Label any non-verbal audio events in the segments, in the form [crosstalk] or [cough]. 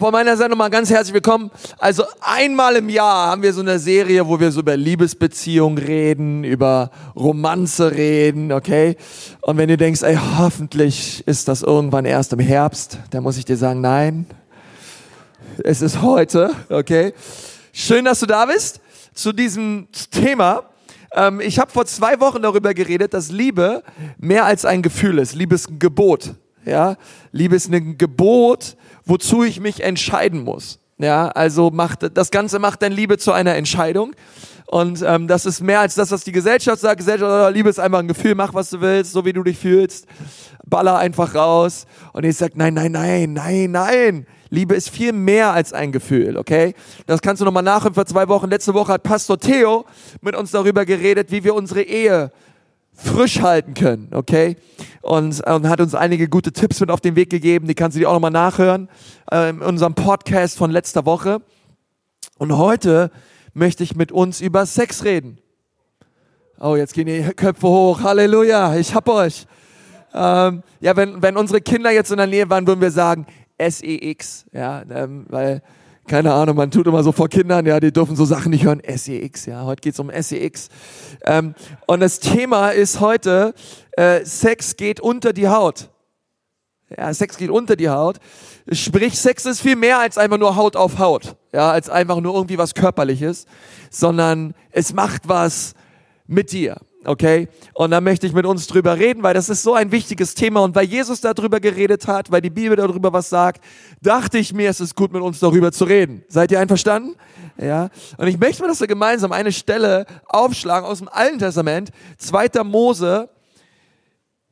Von meiner Seite nochmal ganz herzlich willkommen. Also einmal im Jahr haben wir so eine Serie, wo wir so über Liebesbeziehungen reden, über Romanze reden, okay? Und wenn du denkst, ey, hoffentlich ist das irgendwann erst im Herbst, dann muss ich dir sagen, nein, es ist heute, okay? Schön, dass du da bist zu diesem Thema. Ähm, ich habe vor zwei Wochen darüber geredet, dass Liebe mehr als ein Gefühl ist. Liebe ist ein Gebot. Ja, Liebe ist ein Gebot, wozu ich mich entscheiden muss. Ja, also macht das Ganze macht dann Liebe zu einer Entscheidung. Und ähm, das ist mehr als das, was die Gesellschaft sagt. Gesellschaft, oh, Liebe ist einfach ein Gefühl, mach was du willst, so wie du dich fühlst. Baller einfach raus. Und ich sag, nein, nein, nein, nein, nein. Liebe ist viel mehr als ein Gefühl, okay? Das kannst du nochmal nachhören vor zwei Wochen. Letzte Woche hat Pastor Theo mit uns darüber geredet, wie wir unsere Ehe frisch halten können, okay? Und, und hat uns einige gute Tipps mit auf den Weg gegeben, die kannst du dir auch nochmal nachhören äh, in unserem Podcast von letzter Woche. Und heute möchte ich mit uns über Sex reden. Oh, jetzt gehen die Köpfe hoch. Halleluja, ich hab euch. Ähm, ja, wenn, wenn unsere Kinder jetzt in der Nähe waren, würden wir sagen SEX, ja, ähm, weil keine Ahnung, man tut immer so vor Kindern, ja, die dürfen so Sachen nicht hören. SEX, ja, heute geht's um SEX. Ähm, und das Thema ist heute, äh, Sex geht unter die Haut. Ja, Sex geht unter die Haut. Sprich, Sex ist viel mehr als einfach nur Haut auf Haut. Ja, als einfach nur irgendwie was Körperliches. Sondern es macht was mit dir okay? Und da möchte ich mit uns drüber reden, weil das ist so ein wichtiges Thema und weil Jesus darüber geredet hat, weil die Bibel darüber was sagt, dachte ich mir, es ist gut mit uns darüber zu reden. Seid ihr einverstanden? Ja. Und ich möchte mir, dass wir gemeinsam eine Stelle aufschlagen aus dem Alten Testament, 2. Mose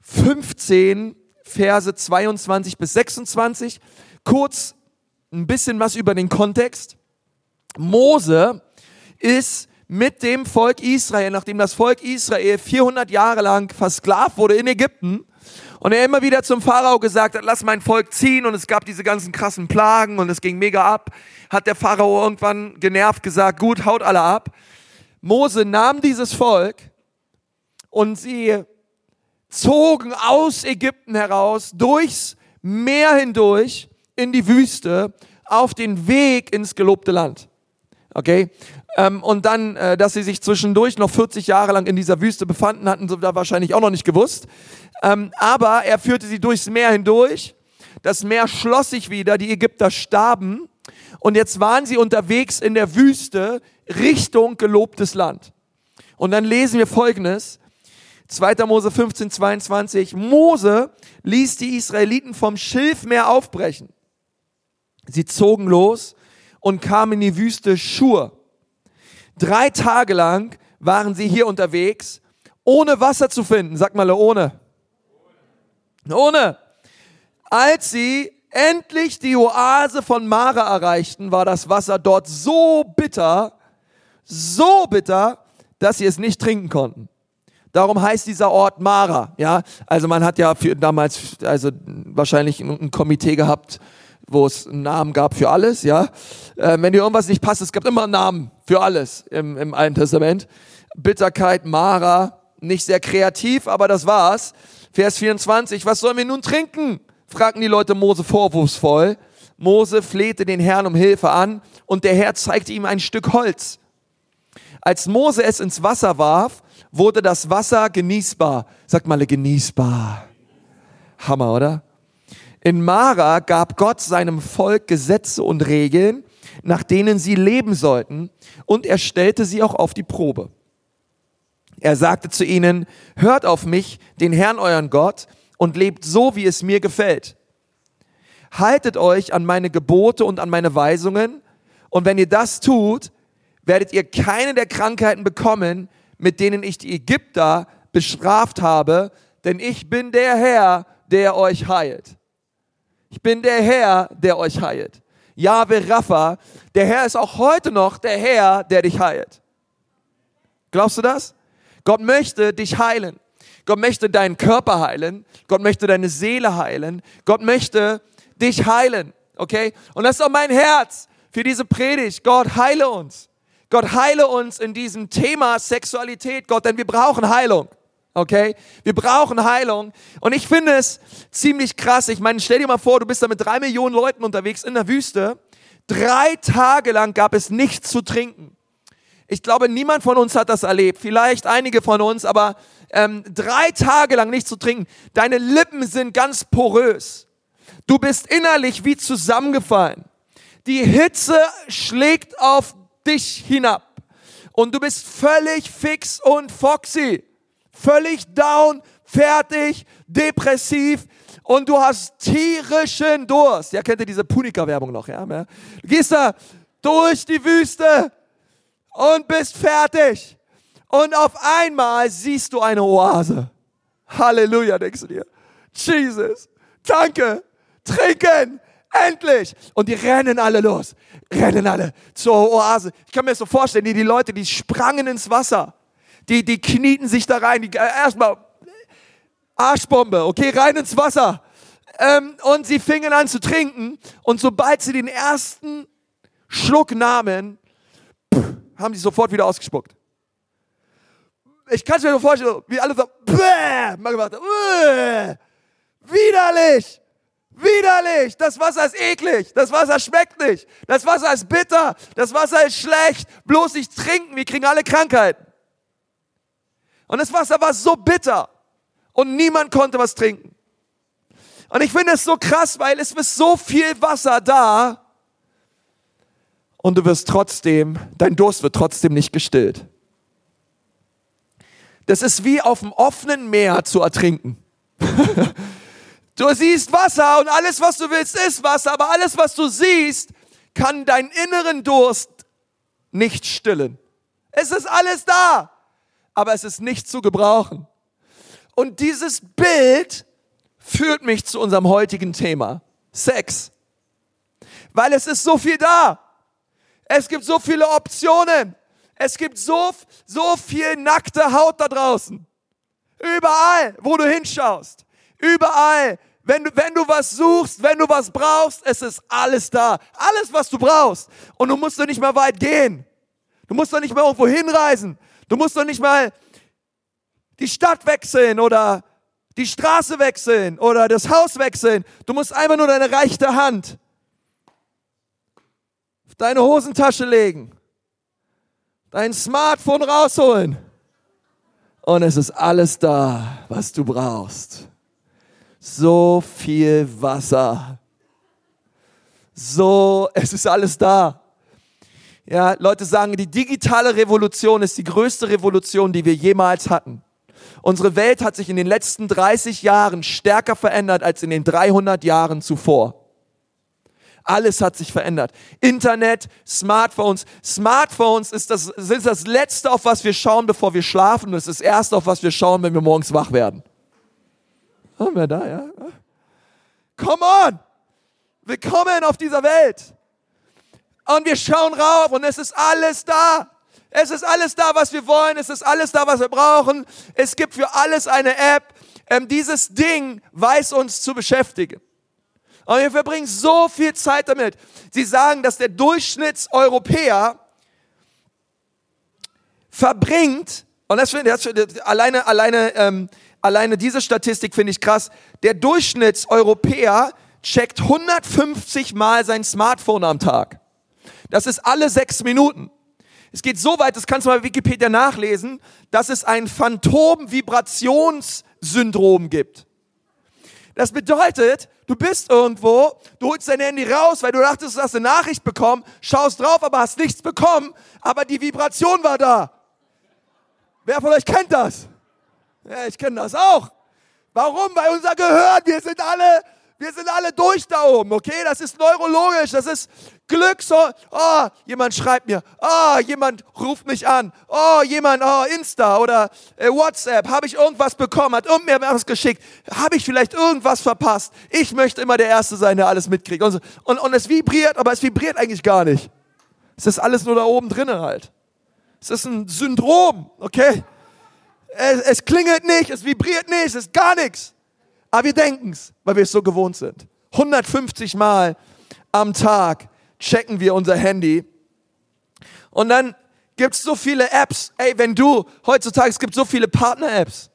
15, Verse 22 bis 26. Kurz ein bisschen was über den Kontext. Mose ist mit dem Volk Israel, nachdem das Volk Israel 400 Jahre lang versklavt wurde in Ägypten und er immer wieder zum Pharao gesagt hat, lass mein Volk ziehen und es gab diese ganzen krassen Plagen und es ging mega ab, hat der Pharao irgendwann genervt gesagt, gut, haut alle ab. Mose nahm dieses Volk und sie zogen aus Ägypten heraus, durchs Meer hindurch in die Wüste, auf den Weg ins gelobte Land. Okay? Ähm, und dann, äh, dass sie sich zwischendurch noch 40 Jahre lang in dieser Wüste befanden, hatten sie da wahrscheinlich auch noch nicht gewusst. Ähm, aber er führte sie durchs Meer hindurch. Das Meer schloss sich wieder, die Ägypter starben. Und jetzt waren sie unterwegs in der Wüste Richtung gelobtes Land. Und dann lesen wir Folgendes. 2. Mose 15, 22. Mose ließ die Israeliten vom Schilfmeer aufbrechen. Sie zogen los und kamen in die Wüste Schur. Drei Tage lang waren sie hier unterwegs, ohne Wasser zu finden. Sag mal, ohne. Ohne. Als sie endlich die Oase von Mara erreichten, war das Wasser dort so bitter, so bitter, dass sie es nicht trinken konnten. Darum heißt dieser Ort Mara, ja. Also man hat ja für damals, also wahrscheinlich ein Komitee gehabt, wo es einen Namen gab für alles, ja. Äh, wenn dir irgendwas nicht passt, es gab immer einen Namen für alles im, im Alten Testament. Bitterkeit, Mara, nicht sehr kreativ, aber das war's. Vers 24, was sollen wir nun trinken? fragten die Leute Mose vorwurfsvoll. Mose flehte den Herrn um Hilfe an und der Herr zeigte ihm ein Stück Holz. Als Mose es ins Wasser warf, wurde das Wasser genießbar. Sagt mal genießbar. Hammer, oder? In Mara gab Gott seinem Volk Gesetze und Regeln, nach denen sie leben sollten, und er stellte sie auch auf die Probe. Er sagte zu ihnen, hört auf mich, den Herrn euren Gott, und lebt so, wie es mir gefällt. Haltet euch an meine Gebote und an meine Weisungen, und wenn ihr das tut, werdet ihr keine der Krankheiten bekommen, mit denen ich die Ägypter bestraft habe, denn ich bin der Herr, der euch heilt. Ich bin der Herr, der euch heilt. Jahwe Rapha, der Herr ist auch heute noch der Herr, der dich heilt. Glaubst du das? Gott möchte dich heilen. Gott möchte deinen Körper heilen. Gott möchte deine Seele heilen. Gott möchte dich heilen. Okay? Und das ist auch mein Herz für diese Predigt. Gott heile uns. Gott heile uns in diesem Thema Sexualität, Gott, denn wir brauchen Heilung. Okay? Wir brauchen Heilung. Und ich finde es ziemlich krass. Ich meine, stell dir mal vor, du bist da mit drei Millionen Leuten unterwegs in der Wüste. Drei Tage lang gab es nichts zu trinken. Ich glaube, niemand von uns hat das erlebt. Vielleicht einige von uns, aber ähm, drei Tage lang nichts zu trinken. Deine Lippen sind ganz porös. Du bist innerlich wie zusammengefallen. Die Hitze schlägt auf dich hinab. Und du bist völlig fix und foxy. Völlig down, fertig, depressiv. Und du hast tierischen Durst. Ja, kennt ihr diese Punika-Werbung noch? Ja? Du gehst da durch die Wüste und bist fertig. Und auf einmal siehst du eine Oase. Halleluja, denkst du dir. Jesus, danke, trinken, endlich. Und die rennen alle los, rennen alle zur Oase. Ich kann mir das so vorstellen, die, die Leute, die sprangen ins Wasser. Die, die knieten sich da rein, die, äh, erstmal Arschbombe, okay, rein ins Wasser. Ähm, und sie fingen an zu trinken. Und sobald sie den ersten Schluck nahmen, haben sie sofort wieder ausgespuckt. Ich kann es mir nur vorstellen, wie alle so, bäh, mal gemacht bäh, widerlich, widerlich, das Wasser ist eklig, das Wasser schmeckt nicht, das Wasser ist bitter, das Wasser ist schlecht, bloß nicht trinken, wir kriegen alle Krankheiten. Und das Wasser war so bitter und niemand konnte was trinken. Und ich finde es so krass, weil es ist so viel Wasser da, und du wirst trotzdem, dein Durst wird trotzdem nicht gestillt. Das ist wie auf dem offenen Meer zu ertrinken. [laughs] du siehst Wasser und alles, was du willst, ist Wasser, aber alles, was du siehst, kann deinen inneren Durst nicht stillen. Es ist alles da, aber es ist nicht zu gebrauchen. Und dieses Bild führt mich zu unserem heutigen Thema, Sex. Weil es ist so viel da. Es gibt so viele Optionen. Es gibt so, so viel nackte Haut da draußen. Überall, wo du hinschaust. Überall. Wenn du, wenn du was suchst, wenn du was brauchst, es ist alles da. Alles, was du brauchst. Und du musst doch nicht mal weit gehen. Du musst doch nicht mal irgendwo hinreisen. Du musst doch nicht mal die Stadt wechseln oder die Straße wechseln oder das Haus wechseln. Du musst einfach nur deine rechte Hand deine Hosentasche legen, dein Smartphone rausholen und es ist alles da, was du brauchst. So viel Wasser. So, es ist alles da. Ja, Leute sagen, die digitale Revolution ist die größte Revolution, die wir jemals hatten. Unsere Welt hat sich in den letzten 30 Jahren stärker verändert als in den 300 Jahren zuvor. Alles hat sich verändert. Internet, Smartphones. Smartphones ist das, sind das Letzte, auf was wir schauen, bevor wir schlafen. Es ist das Erste, auf was wir schauen, wenn wir morgens wach werden. Haben wir da, ja? Come on! Willkommen auf dieser Welt. Und wir schauen rauf und es ist alles da. Es ist alles da, was wir wollen. Es ist alles da, was wir brauchen. Es gibt für alles eine App. Ähm, dieses Ding weiß uns zu beschäftigen. Und wir verbringen so viel Zeit damit. Sie sagen, dass der Durchschnittseuropäer verbringt, und das finde ich, alleine, alleine, ähm, alleine diese Statistik finde ich krass, der Durchschnittseuropäer checkt 150 Mal sein Smartphone am Tag. Das ist alle sechs Minuten. Es geht so weit, das kannst du mal Wikipedia nachlesen, dass es ein Phantom-Vibrationssyndrom gibt. Das bedeutet, du bist irgendwo, du holst dein Handy raus, weil du dachtest, du hast eine Nachricht bekommen, schaust drauf, aber hast nichts bekommen, aber die Vibration war da. Wer von euch kennt das? Ja, ich kenne das auch. Warum? Weil unser Gehirn, wir sind alle wir sind alle durch da oben, okay? Das ist neurologisch, das ist Glück. So, oh, jemand schreibt mir, oh, jemand ruft mich an, oh, jemand, oh, Insta oder äh, WhatsApp, habe ich irgendwas bekommen, hat irgendwer mir was geschickt, habe ich vielleicht irgendwas verpasst? Ich möchte immer der Erste sein, der alles mitkriegt. Und, so. und, und es vibriert, aber es vibriert eigentlich gar nicht. Es ist alles nur da oben drinnen halt. Es ist ein Syndrom, okay? Es, es klingelt nicht, es vibriert nicht, es ist gar nichts. Aber wir denken es, weil wir es so gewohnt sind. 150 Mal am Tag checken wir unser Handy. Und dann gibt es so viele Apps. Ey, wenn du heutzutage, es gibt so viele Partner-Apps.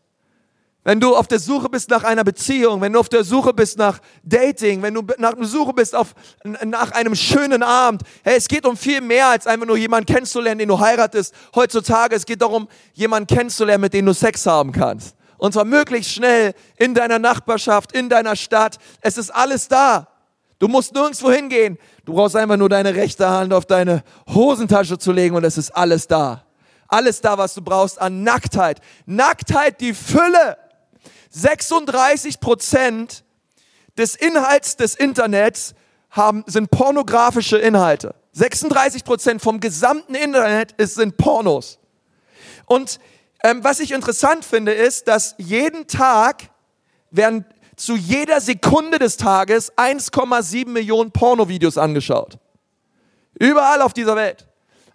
Wenn du auf der Suche bist nach einer Beziehung, wenn du auf der Suche bist nach Dating, wenn du nach der Suche bist auf, nach einem schönen Abend, hey, es geht um viel mehr als einfach nur jemanden kennenzulernen, den du heiratest. Heutzutage, es geht darum, jemanden kennenzulernen, mit dem du Sex haben kannst. Und zwar möglichst schnell in deiner Nachbarschaft, in deiner Stadt. Es ist alles da. Du musst nirgendwo hingehen. Du brauchst einfach nur deine rechte Hand auf deine Hosentasche zu legen und es ist alles da. Alles da, was du brauchst an Nacktheit. Nacktheit, die Fülle. 36 Prozent des Inhalts des Internets haben, sind pornografische Inhalte. 36 Prozent vom gesamten Internet ist, sind Pornos. Und ähm, was ich interessant finde, ist, dass jeden Tag werden zu jeder Sekunde des Tages 1,7 Millionen Pornovideos angeschaut. Überall auf dieser Welt.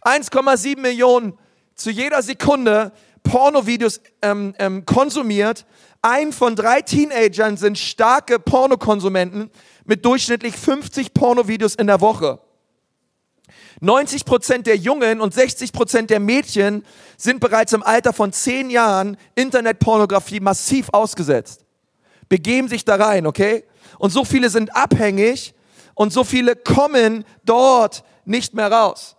1,7 Millionen zu jeder Sekunde Pornovideos ähm, ähm, konsumiert. Ein von drei Teenagern sind starke Pornokonsumenten mit durchschnittlich 50 Pornovideos in der Woche. 90 Prozent der Jungen und 60 Prozent der Mädchen sind bereits im Alter von 10 Jahren Internetpornografie massiv ausgesetzt. Begeben sich da rein, okay? Und so viele sind abhängig und so viele kommen dort nicht mehr raus.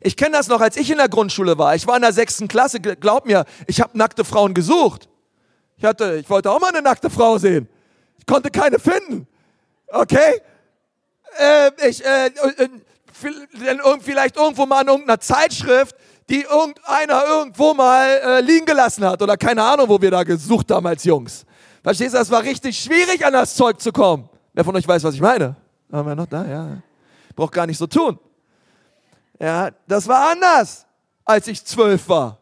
Ich kenne das noch, als ich in der Grundschule war. Ich war in der sechsten Klasse. Glaub mir, ich habe nackte Frauen gesucht. Ich hatte, ich wollte auch mal eine nackte Frau sehen. Ich konnte keine finden. Okay? Äh, ich, äh, äh, vielleicht irgendwo mal in irgendeiner Zeitschrift, die irgendeiner irgendwo mal äh, liegen gelassen hat oder keine Ahnung, wo wir da gesucht haben als Jungs. Verstehst du, das war richtig schwierig, an das Zeug zu kommen. Wer von euch weiß, was ich meine? Haben wir noch da? Ja. Braucht gar nicht so tun. Ja, das war anders, als ich zwölf war.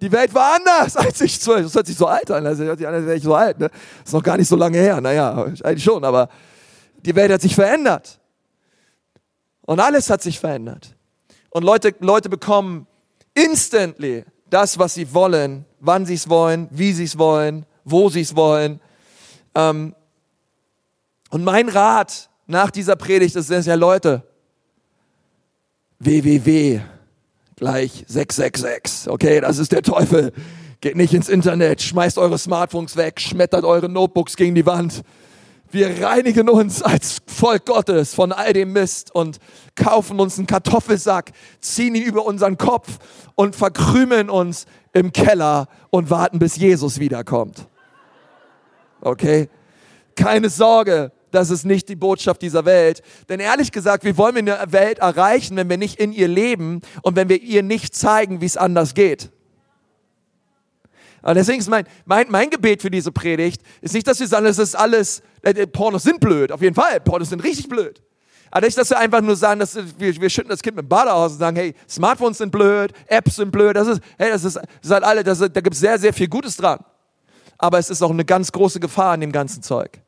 Die Welt war anders, [laughs] als ich zwölf. Das hört sich so alt an. Das hört sich an, als wäre ich so alt. Ne? Das ist noch gar nicht so lange her. Naja, eigentlich schon, aber die Welt hat sich verändert. Und alles hat sich verändert. Und Leute, Leute bekommen instantly das, was sie wollen, wann sie es wollen, wie sie es wollen, wo sie es wollen. Ähm, und mein Rat nach dieser Predigt ist, ja Leute, www gleich 666. Okay, das ist der Teufel. Geht nicht ins Internet, schmeißt eure Smartphones weg, schmettert eure Notebooks gegen die Wand. Wir reinigen uns als Volk Gottes von all dem Mist und kaufen uns einen Kartoffelsack, ziehen ihn über unseren Kopf und verkrümeln uns im Keller und warten, bis Jesus wiederkommt. Okay? Keine Sorge, das ist nicht die Botschaft dieser Welt. Denn ehrlich gesagt, wie wollen wir eine Welt erreichen, wenn wir nicht in ihr leben und wenn wir ihr nicht zeigen, wie es anders geht? Und deswegen ist mein, mein, mein Gebet für diese Predigt, ist nicht, dass wir sagen, das ist alles, äh, Pornos sind blöd, auf jeden Fall, Pornos sind richtig blöd. Aber nicht, dass wir einfach nur sagen, dass wir, wir schütten das Kind mit dem Bade aus und sagen, hey, Smartphones sind blöd, Apps sind blöd, das ist, hey, das ist, das ist halt alle, das, da gibt es sehr, sehr viel Gutes dran. Aber es ist auch eine ganz große Gefahr in dem ganzen Zeug.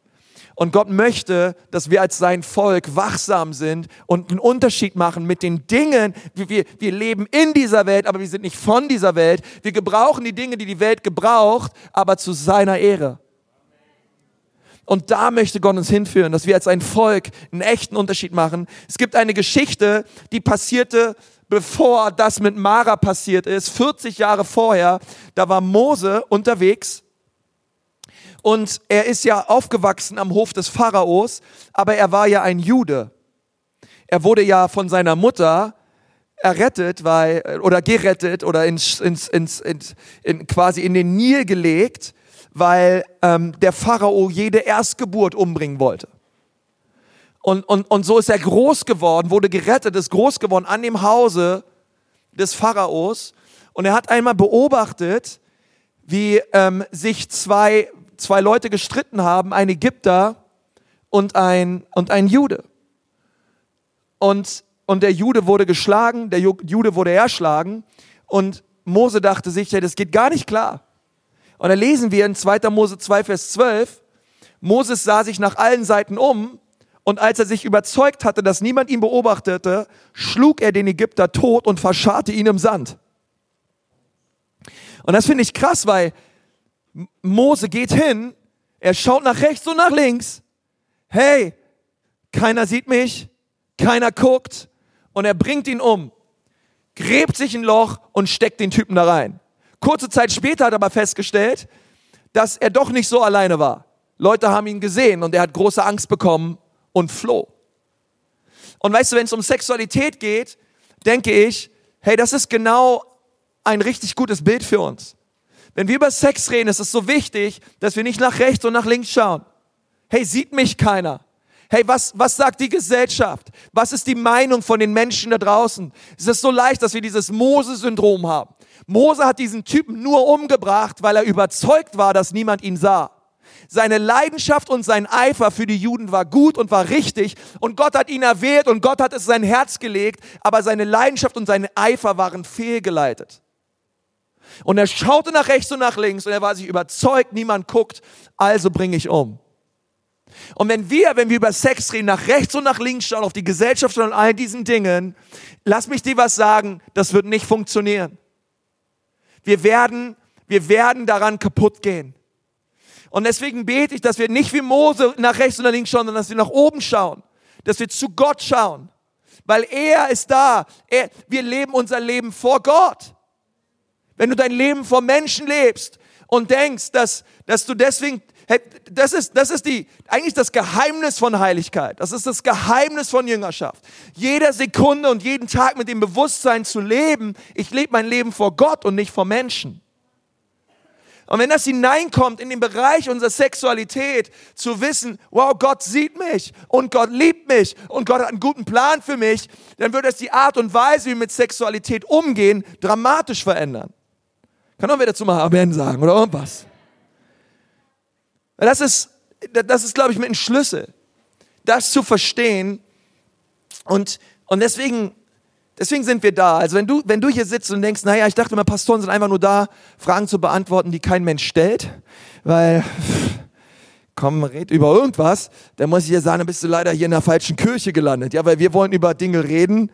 Und Gott möchte, dass wir als sein Volk wachsam sind und einen Unterschied machen mit den Dingen. Wir, wir leben in dieser Welt, aber wir sind nicht von dieser Welt. Wir gebrauchen die Dinge, die die Welt gebraucht, aber zu seiner Ehre. Und da möchte Gott uns hinführen, dass wir als ein Volk einen echten Unterschied machen. Es gibt eine Geschichte, die passierte, bevor das mit Mara passiert ist, 40 Jahre vorher. Da war Mose unterwegs und er ist ja aufgewachsen am Hof des Pharaos, aber er war ja ein Jude. Er wurde ja von seiner Mutter errettet, weil, oder gerettet oder ins, ins, ins, ins, in, quasi in den Nil gelegt, weil ähm, der Pharao jede Erstgeburt umbringen wollte. Und, und, und so ist er groß geworden, wurde gerettet, ist groß geworden an dem Hause des Pharaos. Und er hat einmal beobachtet, wie ähm, sich zwei zwei Leute gestritten haben, ein Ägypter und ein, und ein Jude. Und, und der Jude wurde geschlagen, der Jude wurde erschlagen und Mose dachte sich, ja, das geht gar nicht klar. Und da lesen wir in 2. Mose 2, Vers 12, Moses sah sich nach allen Seiten um und als er sich überzeugt hatte, dass niemand ihn beobachtete, schlug er den Ägypter tot und verscharrte ihn im Sand. Und das finde ich krass, weil Mose geht hin, er schaut nach rechts und nach links. Hey, keiner sieht mich, keiner guckt und er bringt ihn um, gräbt sich ein Loch und steckt den Typen da rein. Kurze Zeit später hat er aber festgestellt, dass er doch nicht so alleine war. Leute haben ihn gesehen und er hat große Angst bekommen und floh. Und weißt du, wenn es um Sexualität geht, denke ich, hey, das ist genau ein richtig gutes Bild für uns. Wenn wir über Sex reden, ist es so wichtig, dass wir nicht nach rechts und nach links schauen. Hey, sieht mich keiner? Hey, was, was sagt die Gesellschaft? Was ist die Meinung von den Menschen da draußen? Es ist so leicht, dass wir dieses Mose-Syndrom haben. Mose hat diesen Typen nur umgebracht, weil er überzeugt war, dass niemand ihn sah. Seine Leidenschaft und sein Eifer für die Juden war gut und war richtig und Gott hat ihn erwählt und Gott hat es sein Herz gelegt, aber seine Leidenschaft und sein Eifer waren fehlgeleitet. Und er schaute nach rechts und nach links und er war sich überzeugt, niemand guckt, also bringe ich um. Und wenn wir, wenn wir über Sex reden, nach rechts und nach links schauen, auf die Gesellschaft und all diesen Dingen, lass mich dir was sagen, das wird nicht funktionieren. Wir werden, wir werden daran kaputt gehen. Und deswegen bete ich, dass wir nicht wie Mose nach rechts und nach links schauen, sondern dass wir nach oben schauen, dass wir zu Gott schauen, weil er ist da. Er, wir leben unser Leben vor Gott. Wenn du dein Leben vor Menschen lebst und denkst, dass, dass du deswegen Hey, das ist, das ist die, eigentlich das Geheimnis von Heiligkeit. Das ist das Geheimnis von Jüngerschaft. Jeder Sekunde und jeden Tag mit dem Bewusstsein zu leben, ich lebe mein Leben vor Gott und nicht vor Menschen. Und wenn das hineinkommt in den Bereich unserer Sexualität, zu wissen, wow, Gott sieht mich und Gott liebt mich und Gott hat einen guten Plan für mich, dann wird das die Art und Weise, wie wir mit Sexualität umgehen, dramatisch verändern. Kann auch dazu mal Amen sagen oder irgendwas? Das ist, das ist, glaube ich, mit ein Schlüssel, das zu verstehen. Und, und deswegen, deswegen sind wir da. Also wenn du, wenn du hier sitzt und denkst, naja, ich dachte immer, Pastoren sind einfach nur da, Fragen zu beantworten, die kein Mensch stellt, weil, komm, red über irgendwas, dann muss ich dir sagen, dann bist du leider hier in der falschen Kirche gelandet. Ja, weil wir wollen über Dinge reden,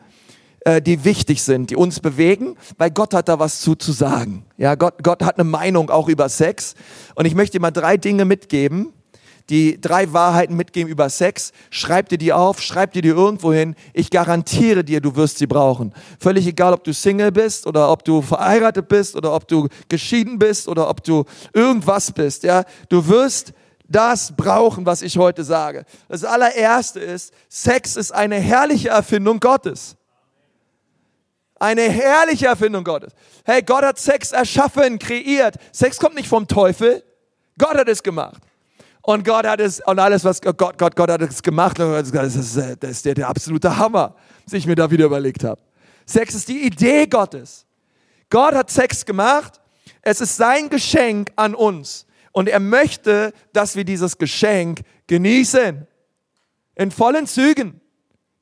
äh, die wichtig sind, die uns bewegen, weil Gott hat da was zu, zu sagen. Ja, Gott, Gott hat eine Meinung auch über Sex. Und ich möchte dir mal drei Dinge mitgeben, die drei Wahrheiten mitgeben über Sex. Schreib dir die auf, schreib dir die irgendwo hin. Ich garantiere dir, du wirst sie brauchen. Völlig egal, ob du Single bist oder ob du verheiratet bist oder ob du geschieden bist oder ob du irgendwas bist. Ja, du wirst das brauchen, was ich heute sage. Das allererste ist, Sex ist eine herrliche Erfindung Gottes. Eine herrliche Erfindung Gottes. Hey, Gott hat Sex erschaffen, kreiert. Sex kommt nicht vom Teufel. Gott hat es gemacht. Und Gott hat es, und alles, was Gott, Gott, Gott hat es gemacht, das ist, das ist der, der absolute Hammer, was ich mir da wieder überlegt habe. Sex ist die Idee Gottes. Gott hat Sex gemacht. Es ist sein Geschenk an uns. Und er möchte, dass wir dieses Geschenk genießen. In vollen Zügen.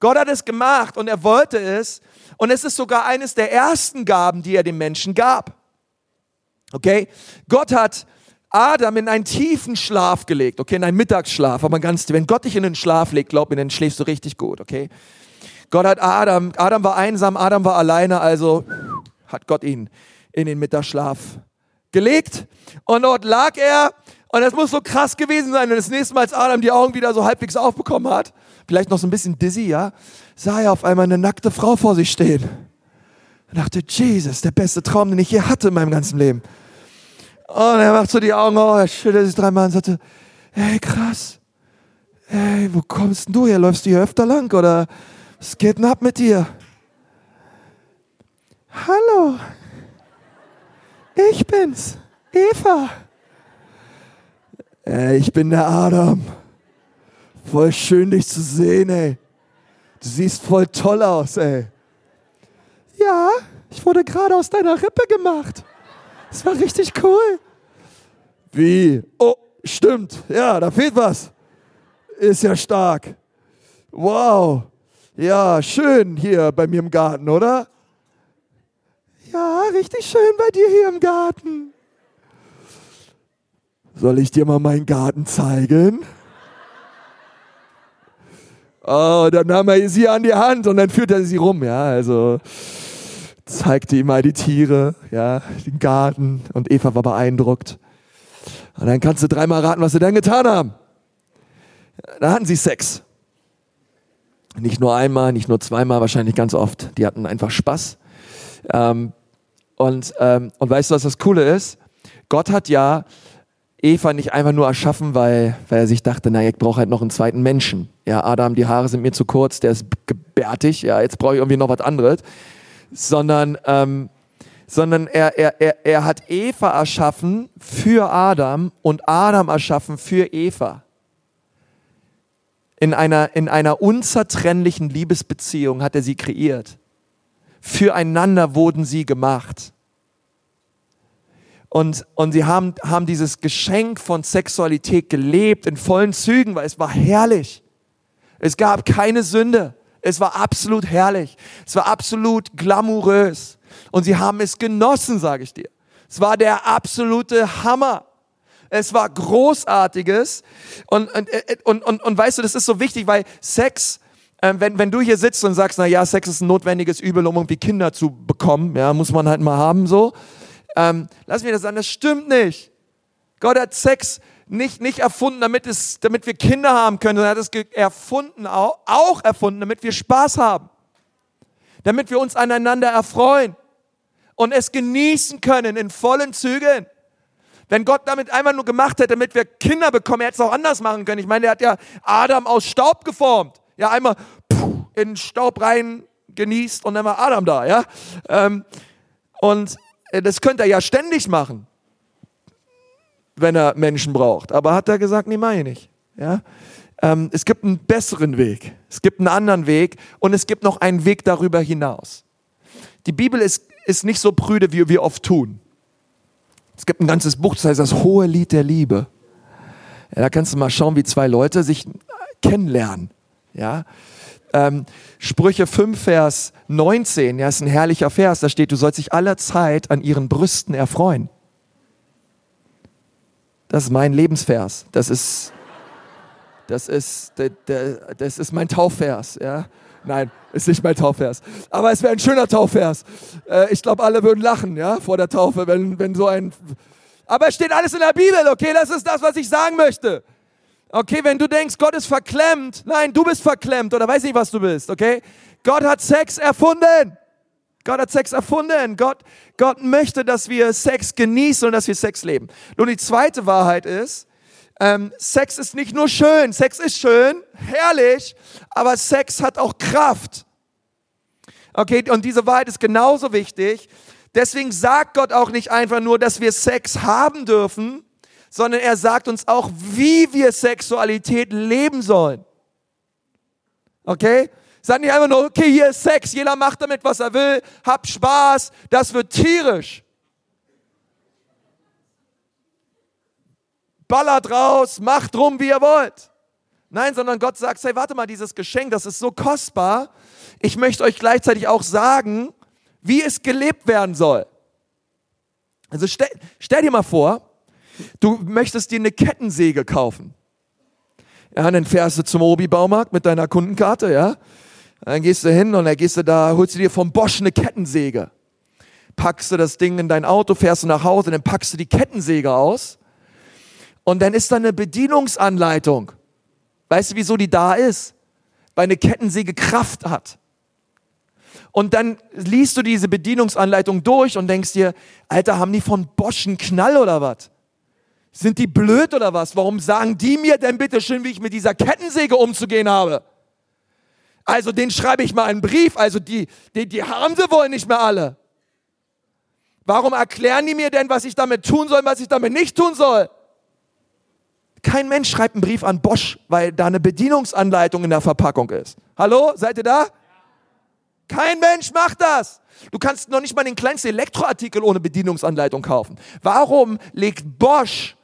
Gott hat es gemacht und er wollte es. Und es ist sogar eines der ersten Gaben, die er dem Menschen gab. Okay? Gott hat Adam in einen tiefen Schlaf gelegt, okay, in einen Mittagsschlaf, aber ganz, wenn Gott dich in den Schlaf legt, glaub mir, dann schläfst du richtig gut, okay? Gott hat Adam, Adam war einsam, Adam war alleine, also hat Gott ihn in den Mittagsschlaf gelegt und dort lag er und das muss so krass gewesen sein und das nächste Mal, als Adam die Augen wieder so halbwegs aufbekommen hat, vielleicht noch so ein bisschen dizzy, ja, sah er auf einmal eine nackte Frau vor sich stehen. Er dachte, Jesus, der beste Traum, den ich je hatte in meinem ganzen Leben. Und er macht so die Augen auf, er schüttelt sich dreimal und sagte, hey, krass, hey, wo kommst denn du her? Läufst du hier öfter lang oder was geht denn ab mit dir? Hallo, ich bin's, Eva. Ich bin der Adam. Voll schön, dich zu sehen, ey. Du siehst voll toll aus, ey. Ja, ich wurde gerade aus deiner Rippe gemacht. Das war richtig cool. Wie? Oh, stimmt. Ja, da fehlt was. Ist ja stark. Wow. Ja, schön hier bei mir im Garten, oder? Ja, richtig schön bei dir hier im Garten. Soll ich dir mal meinen Garten zeigen? Oh, dann nahm er sie an die Hand und dann führte er sie rum, ja, also zeigte ihm mal die Tiere, ja, den Garten und Eva war beeindruckt. Und dann kannst du dreimal raten, was sie dann getan haben. Da hatten sie Sex. Nicht nur einmal, nicht nur zweimal, wahrscheinlich ganz oft. Die hatten einfach Spaß. Ähm, und, ähm, und weißt du, was das Coole ist? Gott hat ja Eva nicht einfach nur erschaffen, weil, weil er sich dachte, naja, ich brauche halt noch einen zweiten Menschen. Ja, Adam, die Haare sind mir zu kurz, der ist gebärtig, ja, jetzt brauche ich irgendwie noch was anderes. Sondern, ähm, sondern er, er, er, er hat Eva erschaffen für Adam und Adam erschaffen für Eva. In einer, in einer unzertrennlichen Liebesbeziehung hat er sie kreiert. Füreinander wurden sie gemacht. Und, und sie haben, haben dieses Geschenk von Sexualität gelebt in vollen Zügen, weil es war herrlich. Es gab keine Sünde. Es war absolut herrlich. Es war absolut glamourös. Und sie haben es genossen, sage ich dir. Es war der absolute Hammer. Es war großartiges. Und, und, und, und, und weißt du, das ist so wichtig, weil Sex, äh, wenn, wenn du hier sitzt und sagst, na ja, Sex ist ein notwendiges Übel, um irgendwie Kinder zu bekommen, ja, muss man halt mal haben, so. Ähm, lass mich das sagen, das stimmt nicht. Gott hat Sex nicht, nicht erfunden, damit, es, damit wir Kinder haben können, sondern er hat es erfunden, auch, auch erfunden, damit wir Spaß haben. Damit wir uns aneinander erfreuen und es genießen können in vollen Zügen. Wenn Gott damit einfach nur gemacht hätte, damit wir Kinder bekommen, er hätte es auch anders machen können. Ich meine, er hat ja Adam aus Staub geformt. Ja, einmal puh, in Staub rein genießt und dann war Adam da, ja. Ähm, und das könnte er ja ständig machen, wenn er Menschen braucht. Aber hat er gesagt, nee, meine ich nicht. Ja? Ähm, es gibt einen besseren Weg. Es gibt einen anderen Weg und es gibt noch einen Weg darüber hinaus. Die Bibel ist, ist nicht so prüde, wie wir oft tun. Es gibt ein ganzes Buch, das heißt das hohe Lied der Liebe. Ja, da kannst du mal schauen, wie zwei Leute sich kennenlernen. Ja, ähm, Sprüche 5, Vers 19, ja, ist ein herrlicher Vers, da steht, du sollst dich aller Zeit an ihren Brüsten erfreuen. Das ist mein Lebensvers. Das ist, das ist, das ist mein Taufvers, ja. Nein, ist nicht mein Taufvers. Aber es wäre ein schöner Taufvers. Äh, ich glaube, alle würden lachen, ja, vor der Taufe, wenn, wenn so ein. Aber es steht alles in der Bibel, okay? Das ist das, was ich sagen möchte. Okay, wenn du denkst, Gott ist verklemmt, nein, du bist verklemmt oder weiß nicht, was du bist, okay? Gott hat Sex erfunden. Gott hat Sex erfunden. Gott, Gott möchte, dass wir Sex genießen und dass wir Sex leben. Nun, die zweite Wahrheit ist, ähm, Sex ist nicht nur schön. Sex ist schön, herrlich, aber Sex hat auch Kraft. Okay, und diese Wahrheit ist genauso wichtig. Deswegen sagt Gott auch nicht einfach nur, dass wir Sex haben dürfen, sondern er sagt uns auch, wie wir Sexualität leben sollen. Okay? Sag nicht einfach nur, okay, hier ist Sex, jeder macht damit, was er will, hab Spaß, das wird tierisch. Ballert raus, macht rum, wie ihr wollt. Nein, sondern Gott sagt, hey, warte mal, dieses Geschenk, das ist so kostbar. Ich möchte euch gleichzeitig auch sagen, wie es gelebt werden soll. Also stell, stell dir mal vor, Du möchtest dir eine Kettensäge kaufen. Ja, dann fährst du zum Obi-Baumarkt mit deiner Kundenkarte, ja. Dann gehst du hin und dann gehst du da, holst du dir vom Bosch eine Kettensäge. Packst du das Ding in dein Auto, fährst du nach Hause, dann packst du die Kettensäge aus. Und dann ist da eine Bedienungsanleitung. Weißt du, wieso die da ist? Weil eine Kettensäge Kraft hat. Und dann liest du diese Bedienungsanleitung durch und denkst dir, Alter, haben die von Bosch einen Knall oder was? Sind die blöd oder was? Warum sagen die mir denn bitte schön, wie ich mit dieser Kettensäge umzugehen habe? Also den schreibe ich mal einen Brief. Also die, die, die haben sie wohl nicht mehr alle. Warum erklären die mir denn, was ich damit tun soll, was ich damit nicht tun soll? Kein Mensch schreibt einen Brief an Bosch, weil da eine Bedienungsanleitung in der Verpackung ist. Hallo, seid ihr da? Kein Mensch macht das. Du kannst noch nicht mal den kleinsten Elektroartikel ohne Bedienungsanleitung kaufen. Warum legt Bosch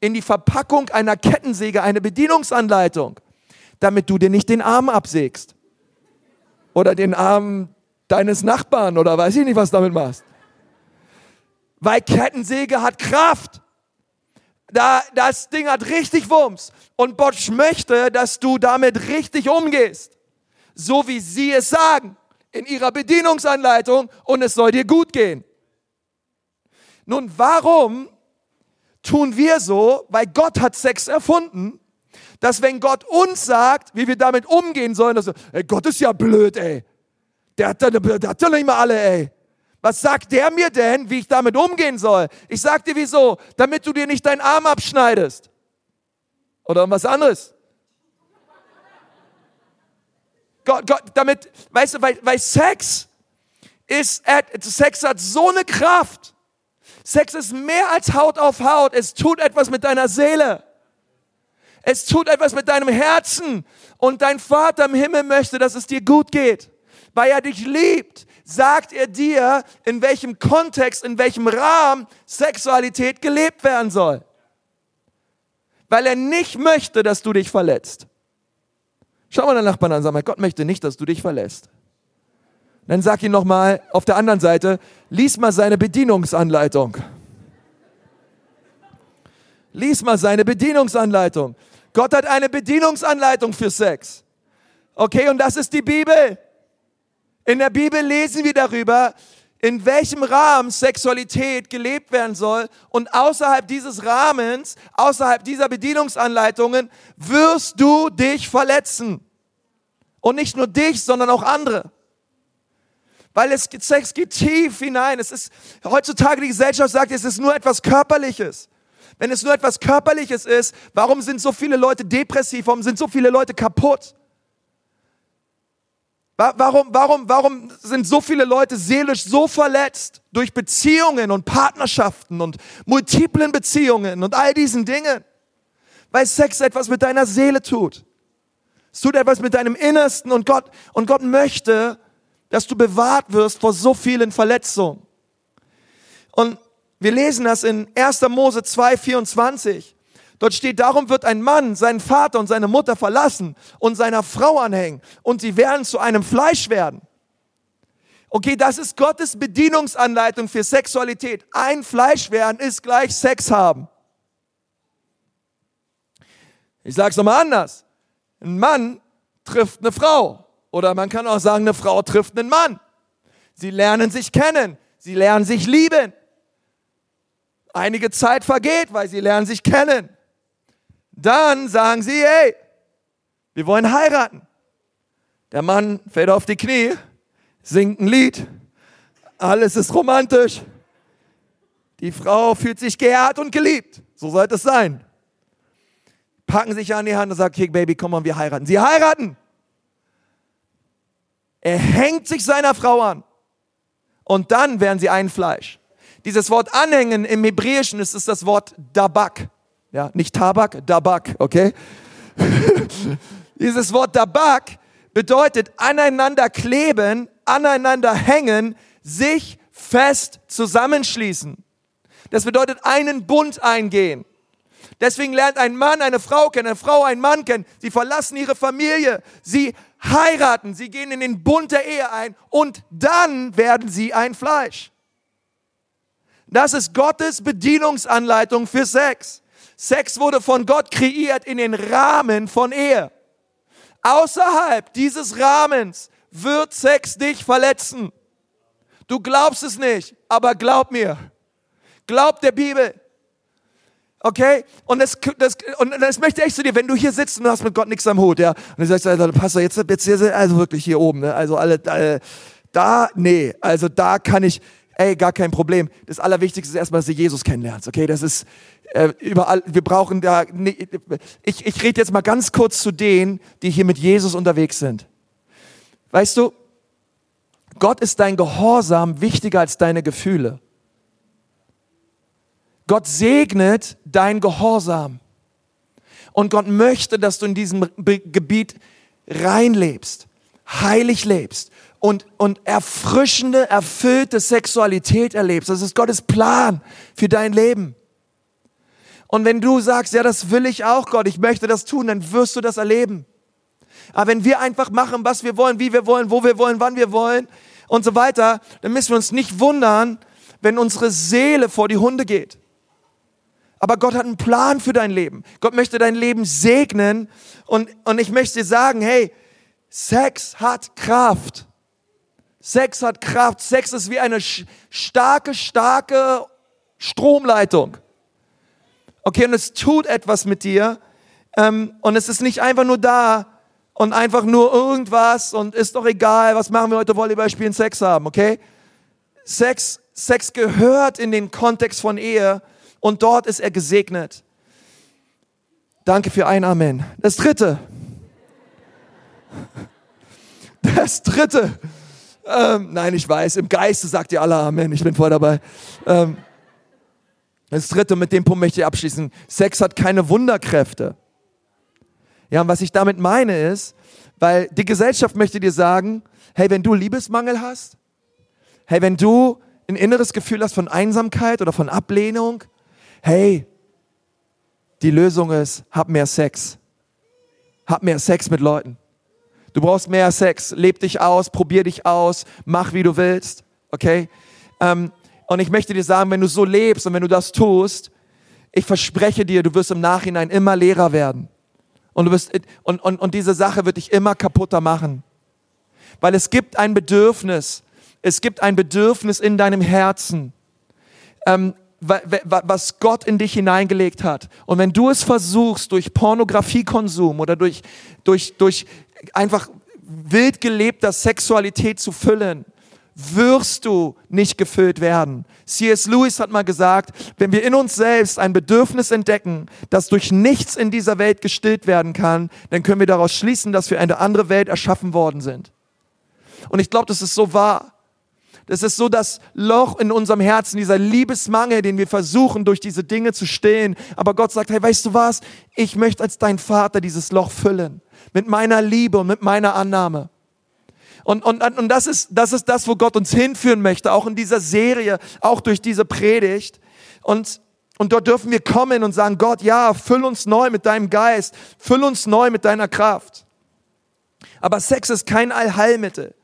in die Verpackung einer Kettensäge eine Bedienungsanleitung, damit du dir nicht den Arm absägst. Oder den Arm deines Nachbarn oder weiß ich nicht, was damit machst. Weil Kettensäge hat Kraft. Da, das Ding hat richtig Wumms. Und Bosch möchte, dass du damit richtig umgehst. So wie sie es sagen in ihrer Bedienungsanleitung und es soll dir gut gehen. Nun, warum tun wir so, weil Gott hat Sex erfunden, dass wenn Gott uns sagt, wie wir damit umgehen sollen, dass ey, Gott ist ja blöd, ey. Der hat, der hat ja nicht mal alle, ey. Was sagt der mir denn, wie ich damit umgehen soll? Ich sag dir wieso, damit du dir nicht deinen Arm abschneidest. Oder was anderes. Gott, Gott, damit, weißt du, weil, weil Sex ist, Sex hat so eine Kraft. Sex ist mehr als Haut auf Haut. Es tut etwas mit deiner Seele. Es tut etwas mit deinem Herzen. Und dein Vater im Himmel möchte, dass es dir gut geht. Weil er dich liebt, sagt er dir, in welchem Kontext, in welchem Rahmen Sexualität gelebt werden soll. Weil er nicht möchte, dass du dich verletzt. Schau mal deinen Nachbarn an, sag mal, Gott möchte nicht, dass du dich verlässt. Dann sag ihm nochmal auf der anderen Seite, lies mal seine Bedienungsanleitung. Lies mal seine Bedienungsanleitung. Gott hat eine Bedienungsanleitung für Sex. Okay, und das ist die Bibel. In der Bibel lesen wir darüber, in welchem Rahmen Sexualität gelebt werden soll. Und außerhalb dieses Rahmens, außerhalb dieser Bedienungsanleitungen, wirst du dich verletzen. Und nicht nur dich, sondern auch andere. Weil es, Sex geht tief hinein. Es ist, heutzutage die Gesellschaft sagt, es ist nur etwas Körperliches. Wenn es nur etwas Körperliches ist, warum sind so viele Leute depressiv? Warum sind so viele Leute kaputt? Warum, warum, warum sind so viele Leute seelisch so verletzt durch Beziehungen und Partnerschaften und multiplen Beziehungen und all diesen Dingen? Weil Sex etwas mit deiner Seele tut. Es tut etwas mit deinem Innersten und Gott, und Gott möchte, dass du bewahrt wirst vor so vielen Verletzungen. Und wir lesen das in 1. Mose 2, 24. Dort steht, darum wird ein Mann seinen Vater und seine Mutter verlassen und seiner Frau anhängen und sie werden zu einem Fleisch werden. Okay, das ist Gottes Bedienungsanleitung für Sexualität. Ein Fleisch werden ist gleich Sex haben. Ich sage es nochmal anders. Ein Mann trifft eine Frau. Oder man kann auch sagen, eine Frau trifft einen Mann. Sie lernen sich kennen. Sie lernen sich lieben. Einige Zeit vergeht, weil sie lernen sich kennen. Dann sagen sie, hey, wir wollen heiraten. Der Mann fällt auf die Knie, singt ein Lied. Alles ist romantisch. Die Frau fühlt sich geehrt und geliebt. So sollte es sein. Packen sich an die Hand und sagen, hey Baby, komm mal, wir heiraten. Sie heiraten. Er hängt sich seiner Frau an. Und dann werden sie ein Fleisch. Dieses Wort anhängen im Hebräischen ist, ist das Wort Dabak. Ja, nicht Tabak, Dabak, okay? [laughs] Dieses Wort Dabak bedeutet aneinander kleben, aneinander hängen, sich fest zusammenschließen. Das bedeutet einen Bund eingehen. Deswegen lernt ein Mann eine Frau kennen, eine Frau einen Mann kennen. Sie verlassen ihre Familie, sie heiraten, sie gehen in den Bund der Ehe ein und dann werden sie ein Fleisch. Das ist Gottes Bedienungsanleitung für Sex. Sex wurde von Gott kreiert in den Rahmen von Ehe. Außerhalb dieses Rahmens wird Sex dich verletzen. Du glaubst es nicht, aber glaub mir. Glaub der Bibel. Okay? Und das, das, und das möchte ich zu dir, wenn du hier sitzt und du hast mit Gott nichts am Hut, ja. Und du sagst, also, Pastor, jetzt, jetzt, jetzt also wirklich hier oben, ne? Also alle, alle, da, nee, also da kann ich, ey, gar kein Problem. Das Allerwichtigste ist erstmal, dass du Jesus kennenlernst, okay? Das ist äh, überall, wir brauchen da, nee, ich, ich rede jetzt mal ganz kurz zu denen, die hier mit Jesus unterwegs sind. Weißt du, Gott ist dein Gehorsam wichtiger als deine Gefühle. Gott segnet dein Gehorsam. Und Gott möchte, dass du in diesem Gebiet reinlebst, heilig lebst und, und erfrischende, erfüllte Sexualität erlebst. Das ist Gottes Plan für dein Leben. Und wenn du sagst, ja, das will ich auch, Gott, ich möchte das tun, dann wirst du das erleben. Aber wenn wir einfach machen, was wir wollen, wie wir wollen, wo wir wollen, wann wir wollen und so weiter, dann müssen wir uns nicht wundern, wenn unsere Seele vor die Hunde geht. Aber Gott hat einen Plan für dein Leben. Gott möchte dein Leben segnen. Und, und ich möchte dir sagen, hey, Sex hat Kraft. Sex hat Kraft. Sex ist wie eine starke, starke Stromleitung. Okay, und es tut etwas mit dir. Ähm, und es ist nicht einfach nur da und einfach nur irgendwas und ist doch egal, was machen wir heute Volleyball spielen, Sex haben, okay? Sex, Sex gehört in den Kontext von Ehe und dort ist er gesegnet. Danke für ein Amen. Das dritte. Das dritte. Ähm, nein, ich weiß, im Geiste sagt ihr alle Amen. Ich bin voll dabei. Ähm, das dritte, mit dem Punkt möchte ich abschließen. Sex hat keine Wunderkräfte. Ja, und was ich damit meine ist, weil die Gesellschaft möchte dir sagen, hey, wenn du Liebesmangel hast, hey, wenn du ein inneres Gefühl hast von Einsamkeit oder von Ablehnung, hey, die Lösung ist, hab mehr Sex. Hab mehr Sex mit Leuten. Du brauchst mehr Sex. Leb dich aus, probier dich aus, mach wie du willst. Okay? Ähm, und ich möchte dir sagen, wenn du so lebst und wenn du das tust, ich verspreche dir, du wirst im Nachhinein immer leerer werden. Und, du wirst, und, und, und diese Sache wird dich immer kaputter machen. Weil es gibt ein Bedürfnis. Es gibt ein Bedürfnis in deinem Herzen. Ähm, was Gott in dich hineingelegt hat. Und wenn du es versuchst, durch Pornografiekonsum oder durch, durch, durch einfach wild gelebter Sexualität zu füllen, wirst du nicht gefüllt werden. C.S. Lewis hat mal gesagt, wenn wir in uns selbst ein Bedürfnis entdecken, das durch nichts in dieser Welt gestillt werden kann, dann können wir daraus schließen, dass wir eine andere Welt erschaffen worden sind. Und ich glaube, das ist so wahr. Das ist so das Loch in unserem Herzen, dieser Liebesmangel, den wir versuchen, durch diese Dinge zu stillen. Aber Gott sagt, hey, weißt du was? Ich möchte als dein Vater dieses Loch füllen. Mit meiner Liebe und mit meiner Annahme. Und, und, und das, ist, das ist das, wo Gott uns hinführen möchte, auch in dieser Serie, auch durch diese Predigt. Und, und dort dürfen wir kommen und sagen, Gott, ja, füll uns neu mit deinem Geist, füll uns neu mit deiner Kraft. Aber Sex ist kein Allheilmittel.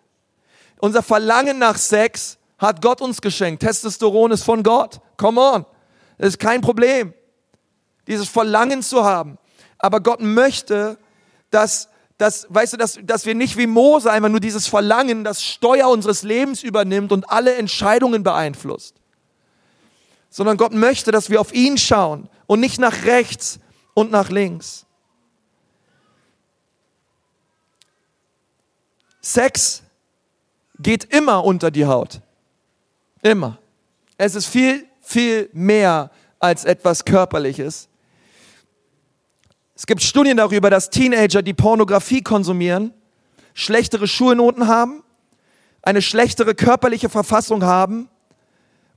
Unser Verlangen nach Sex hat Gott uns geschenkt. Testosteron ist von Gott. Come on. Das ist kein Problem, dieses Verlangen zu haben. Aber Gott möchte, dass, dass, weißt du, dass, dass wir nicht wie Mose einfach nur dieses Verlangen, das Steuer unseres Lebens übernimmt und alle Entscheidungen beeinflusst. Sondern Gott möchte, dass wir auf ihn schauen und nicht nach rechts und nach links. Sex geht immer unter die Haut. Immer. Es ist viel, viel mehr als etwas Körperliches. Es gibt Studien darüber, dass Teenager, die Pornografie konsumieren, schlechtere Schulnoten haben, eine schlechtere körperliche Verfassung haben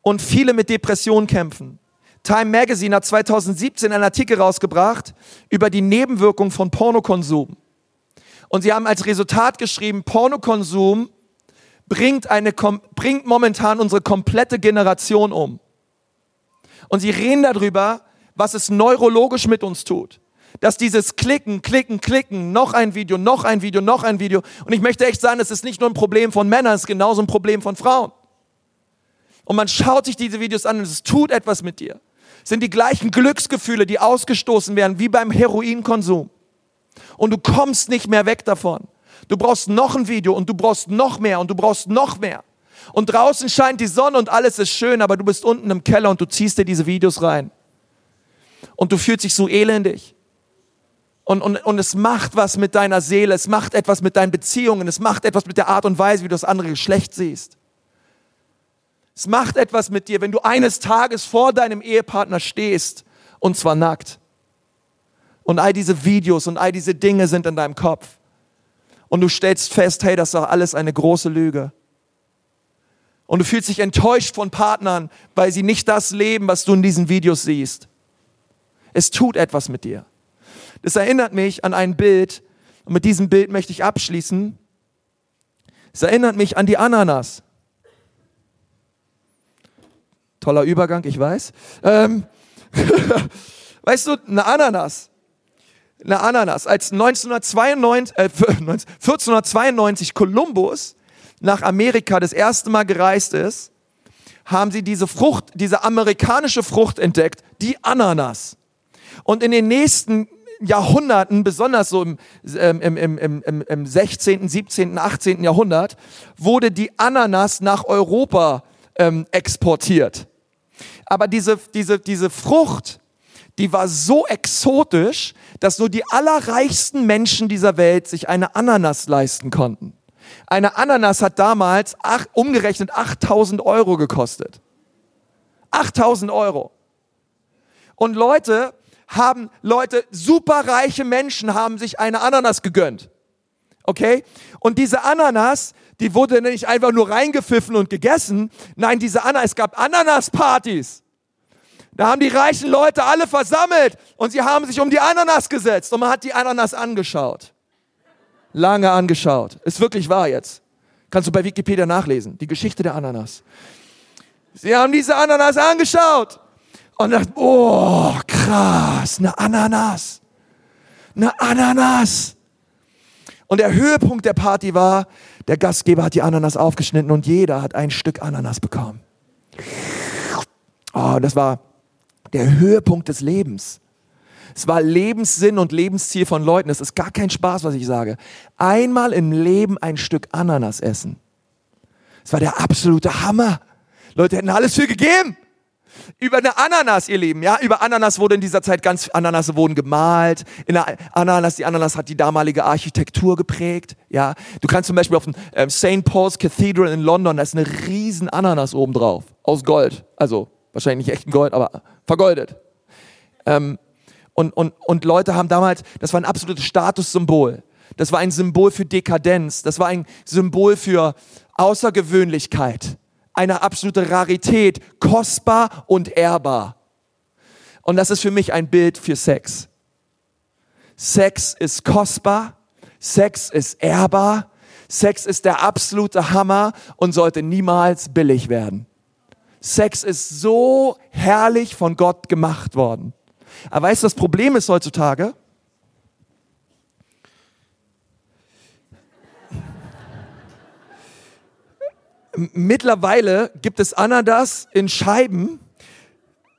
und viele mit Depressionen kämpfen. Time Magazine hat 2017 einen Artikel rausgebracht über die Nebenwirkung von Pornokonsum. Und sie haben als Resultat geschrieben, Pornokonsum bringt, eine, bringt momentan unsere komplette Generation um. Und sie reden darüber, was es neurologisch mit uns tut. Dass dieses Klicken, Klicken, Klicken, noch ein Video, noch ein Video, noch ein Video. Und ich möchte echt sagen, es ist nicht nur ein Problem von Männern, es ist genauso ein Problem von Frauen. Und man schaut sich diese Videos an und es tut etwas mit dir. Es sind die gleichen Glücksgefühle, die ausgestoßen werden wie beim Heroinkonsum. Und du kommst nicht mehr weg davon. Du brauchst noch ein Video und du brauchst noch mehr und du brauchst noch mehr. Und draußen scheint die Sonne und alles ist schön, aber du bist unten im Keller und du ziehst dir diese Videos rein. Und du fühlst dich so elendig. Und, und, und es macht was mit deiner Seele, es macht etwas mit deinen Beziehungen, es macht etwas mit der Art und Weise, wie du das andere Geschlecht siehst. Es macht etwas mit dir, wenn du eines Tages vor deinem Ehepartner stehst und zwar nackt. Und all diese Videos und all diese Dinge sind in deinem Kopf und du stellst fest, hey, das ist doch alles eine große Lüge. Und du fühlst dich enttäuscht von Partnern, weil sie nicht das leben, was du in diesen Videos siehst. Es tut etwas mit dir. Das erinnert mich an ein Bild, und mit diesem Bild möchte ich abschließen. Es erinnert mich an die Ananas. Toller Übergang, ich weiß. Ähm, [laughs] weißt du, eine Ananas eine Ananas. Als 1992, äh, 1492 [laughs] Kolumbus nach Amerika das erste Mal gereist ist, haben sie diese Frucht, diese amerikanische Frucht entdeckt, die Ananas. Und in den nächsten Jahrhunderten, besonders so im, ähm, im, im, im, im 16., 17., 18. Jahrhundert, wurde die Ananas nach Europa ähm, exportiert. Aber diese, diese, diese Frucht, die war so exotisch, dass nur die allerreichsten Menschen dieser Welt sich eine Ananas leisten konnten. Eine Ananas hat damals ach, umgerechnet 8000 Euro gekostet. 8000 Euro. Und Leute haben, Leute, superreiche Menschen haben sich eine Ananas gegönnt. Okay? Und diese Ananas, die wurde nicht einfach nur reingepfiffen und gegessen. Nein, diese Ananas, es gab Ananas-Partys. Da haben die reichen Leute alle versammelt und sie haben sich um die Ananas gesetzt und man hat die Ananas angeschaut. Lange angeschaut. Ist wirklich wahr jetzt. Kannst du bei Wikipedia nachlesen. Die Geschichte der Ananas. Sie haben diese Ananas angeschaut und dachten, oh, krass, eine Ananas. Eine Ananas. Und der Höhepunkt der Party war, der Gastgeber hat die Ananas aufgeschnitten und jeder hat ein Stück Ananas bekommen. Oh, das war der Höhepunkt des Lebens. Es war Lebenssinn und Lebensziel von Leuten. Es ist gar kein Spaß, was ich sage. Einmal im Leben ein Stück Ananas essen. Es war der absolute Hammer. Leute hätten alles für gegeben. Über eine Ananas, ihr Lieben, ja, über Ananas wurde in dieser Zeit ganz, Ananas wurden gemalt. In der Ananas, die Ananas hat die damalige Architektur geprägt, ja. Du kannst zum Beispiel auf dem ähm, St. Paul's Cathedral in London, da ist eine riesen Ananas oben drauf, aus Gold. Also, wahrscheinlich nicht echten Gold, aber vergoldet. Ähm, und, und, und Leute haben damals, das war ein absolutes Statussymbol. Das war ein Symbol für Dekadenz. Das war ein Symbol für Außergewöhnlichkeit eine absolute Rarität, kostbar und ehrbar. Und das ist für mich ein Bild für Sex. Sex ist kostbar, Sex ist ehrbar, Sex ist der absolute Hammer und sollte niemals billig werden. Sex ist so herrlich von Gott gemacht worden. Aber weißt du, das Problem ist heutzutage? Mittlerweile gibt es Ananas in Scheiben,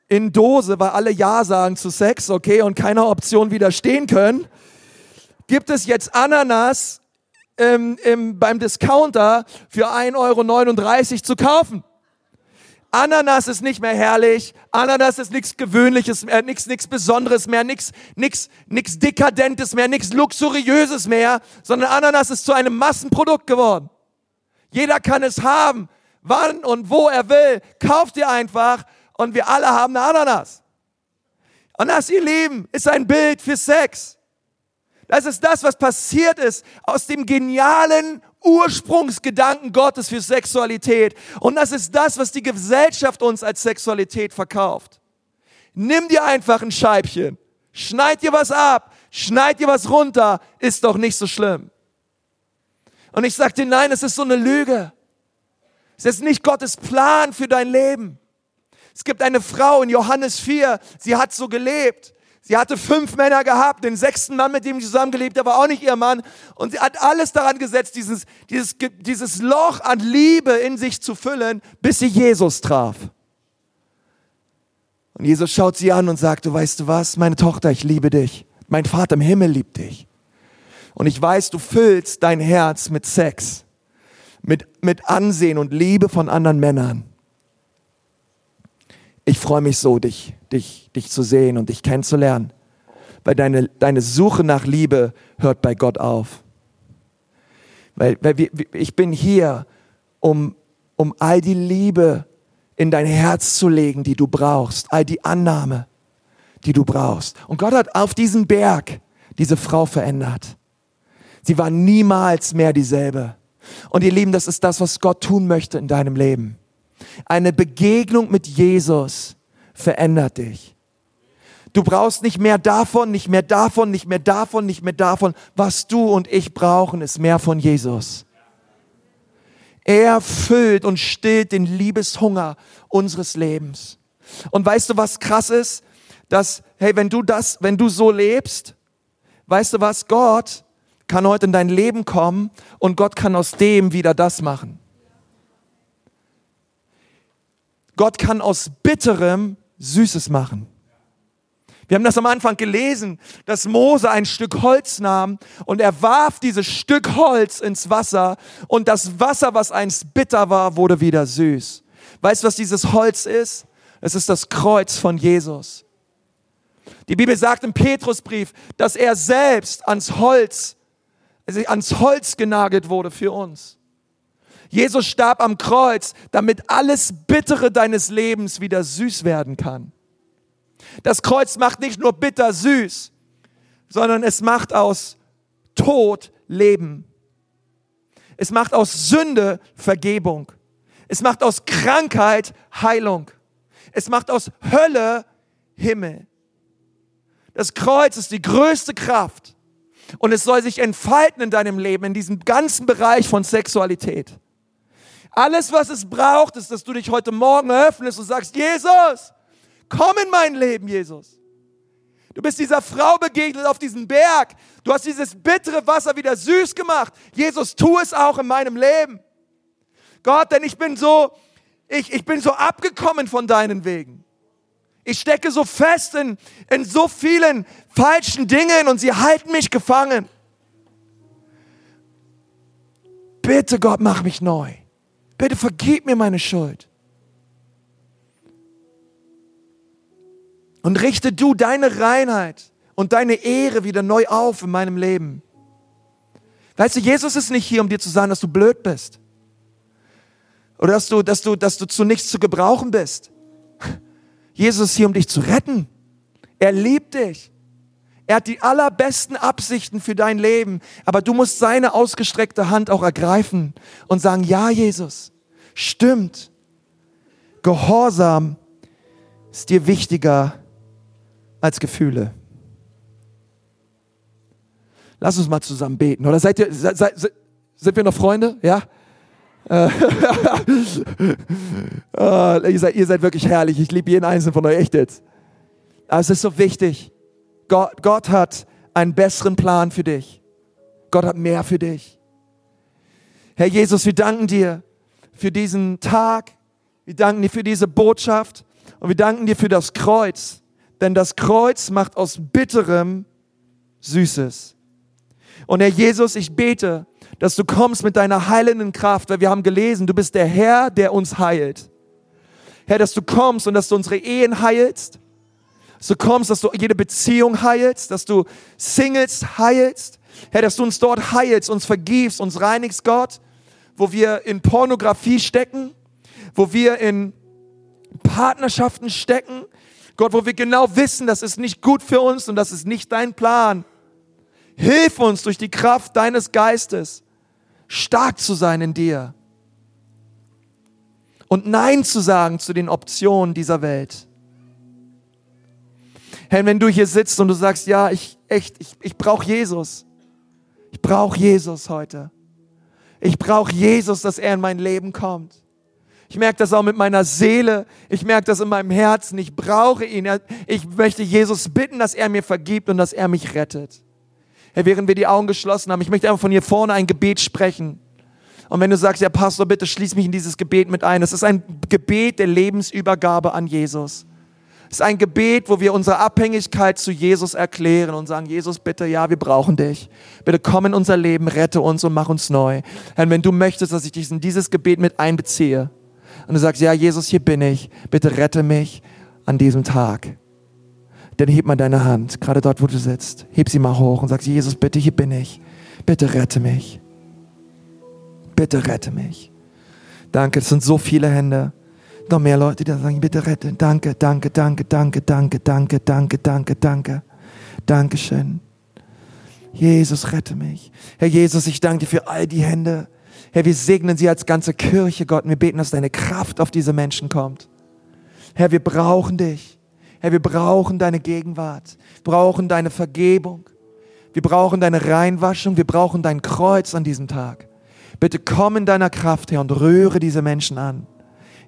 in Dose, weil alle Ja sagen zu Sex, okay, und keiner Option widerstehen können. Gibt es jetzt Ananas ähm, im, beim Discounter für 1,39 Euro zu kaufen? Ananas ist nicht mehr herrlich, Ananas ist nichts Gewöhnliches mehr, nichts nichts Besonderes mehr, nichts nichts nichts Dekadentes mehr, nichts Luxuriöses mehr, sondern Ananas ist zu einem Massenprodukt geworden. Jeder kann es haben, wann und wo er will. Kauft ihr einfach und wir alle haben eine Ananas. Und das, ihr Lieben, ist ein Bild für Sex. Das ist das, was passiert ist aus dem genialen Ursprungsgedanken Gottes für Sexualität. Und das ist das, was die Gesellschaft uns als Sexualität verkauft. Nimm dir einfach ein Scheibchen, schneid dir was ab, schneid dir was runter, ist doch nicht so schlimm. Und ich sagte, nein, es ist so eine Lüge. Es ist nicht Gottes Plan für dein Leben. Es gibt eine Frau in Johannes 4, sie hat so gelebt. Sie hatte fünf Männer gehabt, den sechsten Mann, mit dem sie zusammengelebt hat, war auch nicht ihr Mann. Und sie hat alles daran gesetzt, dieses, dieses, dieses Loch an Liebe in sich zu füllen, bis sie Jesus traf. Und Jesus schaut sie an und sagt, du weißt du was, meine Tochter, ich liebe dich. Mein Vater im Himmel liebt dich. Und ich weiß, du füllst dein Herz mit Sex, mit, mit Ansehen und Liebe von anderen Männern. Ich freue mich so, dich, dich, dich zu sehen und dich kennenzulernen, weil deine, deine Suche nach Liebe hört bei Gott auf. Weil, weil wir, ich bin hier, um, um all die Liebe in dein Herz zu legen, die du brauchst, all die Annahme, die du brauchst. Und Gott hat auf diesem Berg diese Frau verändert. Sie war niemals mehr dieselbe. Und ihr Lieben, das ist das, was Gott tun möchte in deinem Leben. Eine Begegnung mit Jesus verändert dich. Du brauchst nicht mehr davon, nicht mehr davon, nicht mehr davon, nicht mehr davon. Was du und ich brauchen, ist mehr von Jesus. Er füllt und stillt den Liebeshunger unseres Lebens. Und weißt du, was krass ist? Dass, hey, wenn du das, wenn du so lebst, weißt du was? Gott kann heute in dein Leben kommen und Gott kann aus dem wieder das machen. Gott kann aus bitterem Süßes machen. Wir haben das am Anfang gelesen, dass Mose ein Stück Holz nahm und er warf dieses Stück Holz ins Wasser und das Wasser, was einst bitter war, wurde wieder süß. Weißt du, was dieses Holz ist? Es ist das Kreuz von Jesus. Die Bibel sagt im Petrusbrief, dass er selbst ans Holz als er ans Holz genagelt wurde für uns. Jesus starb am Kreuz, damit alles Bittere deines Lebens wieder süß werden kann. Das Kreuz macht nicht nur bitter süß, sondern es macht aus Tod Leben. Es macht aus Sünde Vergebung. Es macht aus Krankheit Heilung. Es macht aus Hölle Himmel. Das Kreuz ist die größte Kraft und es soll sich entfalten in deinem Leben, in diesem ganzen Bereich von Sexualität. Alles, was es braucht, ist, dass du dich heute Morgen öffnest und sagst, Jesus, komm in mein Leben, Jesus. Du bist dieser Frau begegnet auf diesem Berg. Du hast dieses bittere Wasser wieder süß gemacht. Jesus, tu es auch in meinem Leben. Gott, denn ich bin so, ich, ich bin so abgekommen von deinen Wegen. Ich stecke so fest in, in so vielen falschen Dingen und sie halten mich gefangen. Bitte Gott, mach mich neu. Bitte vergib mir meine Schuld. Und richte du deine Reinheit und deine Ehre wieder neu auf in meinem Leben. Weißt du, Jesus ist nicht hier, um dir zu sagen, dass du blöd bist. Oder dass du, dass du, dass du zu nichts zu gebrauchen bist. Jesus ist hier, um dich zu retten. Er liebt dich. Er hat die allerbesten Absichten für dein Leben, aber du musst seine ausgestreckte Hand auch ergreifen und sagen, ja Jesus, stimmt. Gehorsam ist dir wichtiger als Gefühle. Lass uns mal zusammen beten. Oder seid ihr, seid, seid, sind wir noch Freunde? Ja? uh, [laughs] ihr, seid, ihr seid wirklich herrlich. Ich liebe jeden einzelnen von euch, echt jetzt. Aber es ist so wichtig. Gott, Gott hat einen besseren Plan für dich. Gott hat mehr für dich. Herr Jesus, wir danken dir für diesen Tag. Wir danken dir für diese Botschaft. Und wir danken dir für das Kreuz. Denn das Kreuz macht aus bitterem Süßes. Und Herr Jesus, ich bete, dass du kommst mit deiner heilenden Kraft, weil wir haben gelesen, du bist der Herr, der uns heilt. Herr, dass du kommst und dass du unsere Ehen heilst, du kommst, dass du jede Beziehung heilst, dass du Singles heilst. Herr, dass du uns dort heilst, uns vergibst, uns reinigst, Gott, wo wir in Pornografie stecken, wo wir in Partnerschaften stecken, Gott, wo wir genau wissen, das ist nicht gut für uns und das ist nicht dein Plan. Hilf uns durch die Kraft deines Geistes, stark zu sein in dir und Nein zu sagen zu den Optionen dieser Welt. Herr, wenn du hier sitzt und du sagst, ja, ich echt, ich, ich brauche Jesus. Ich brauche Jesus heute. Ich brauche Jesus, dass er in mein Leben kommt. Ich merke das auch mit meiner Seele. Ich merke das in meinem Herzen. Ich brauche ihn. Ich möchte Jesus bitten, dass er mir vergibt und dass er mich rettet. Herr, während wir die Augen geschlossen haben, ich möchte einfach von hier vorne ein Gebet sprechen. Und wenn du sagst, ja Pastor, bitte schließ mich in dieses Gebet mit ein. Es ist ein Gebet der Lebensübergabe an Jesus. Es ist ein Gebet, wo wir unsere Abhängigkeit zu Jesus erklären und sagen, Jesus, bitte, ja, wir brauchen dich. Bitte komm in unser Leben, rette uns und mach uns neu. Herr, wenn du möchtest, dass ich dich in dieses Gebet mit einbeziehe und du sagst, ja, Jesus, hier bin ich, bitte rette mich an diesem Tag. Dann heb mal deine Hand, gerade dort, wo du sitzt. Heb sie mal hoch und sagst, Jesus, bitte, hier bin ich. Bitte rette mich. Bitte rette mich. Danke, es sind so viele Hände. Noch mehr Leute, die sagen, bitte rette. Danke, danke, danke, danke, danke, danke, danke, danke, danke. Dankeschön. Jesus, rette mich. Herr Jesus, ich danke dir für all die Hände. Herr, wir segnen sie als ganze Kirche, Gott. Und wir beten, dass deine Kraft auf diese Menschen kommt. Herr, wir brauchen dich. Herr, wir brauchen deine Gegenwart, brauchen deine Vergebung. Wir brauchen deine Reinwaschung, wir brauchen dein Kreuz an diesem Tag. Bitte komm in deiner Kraft, Herr, und rühre diese Menschen an.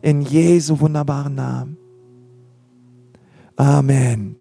In Jesu wunderbaren Namen. Amen.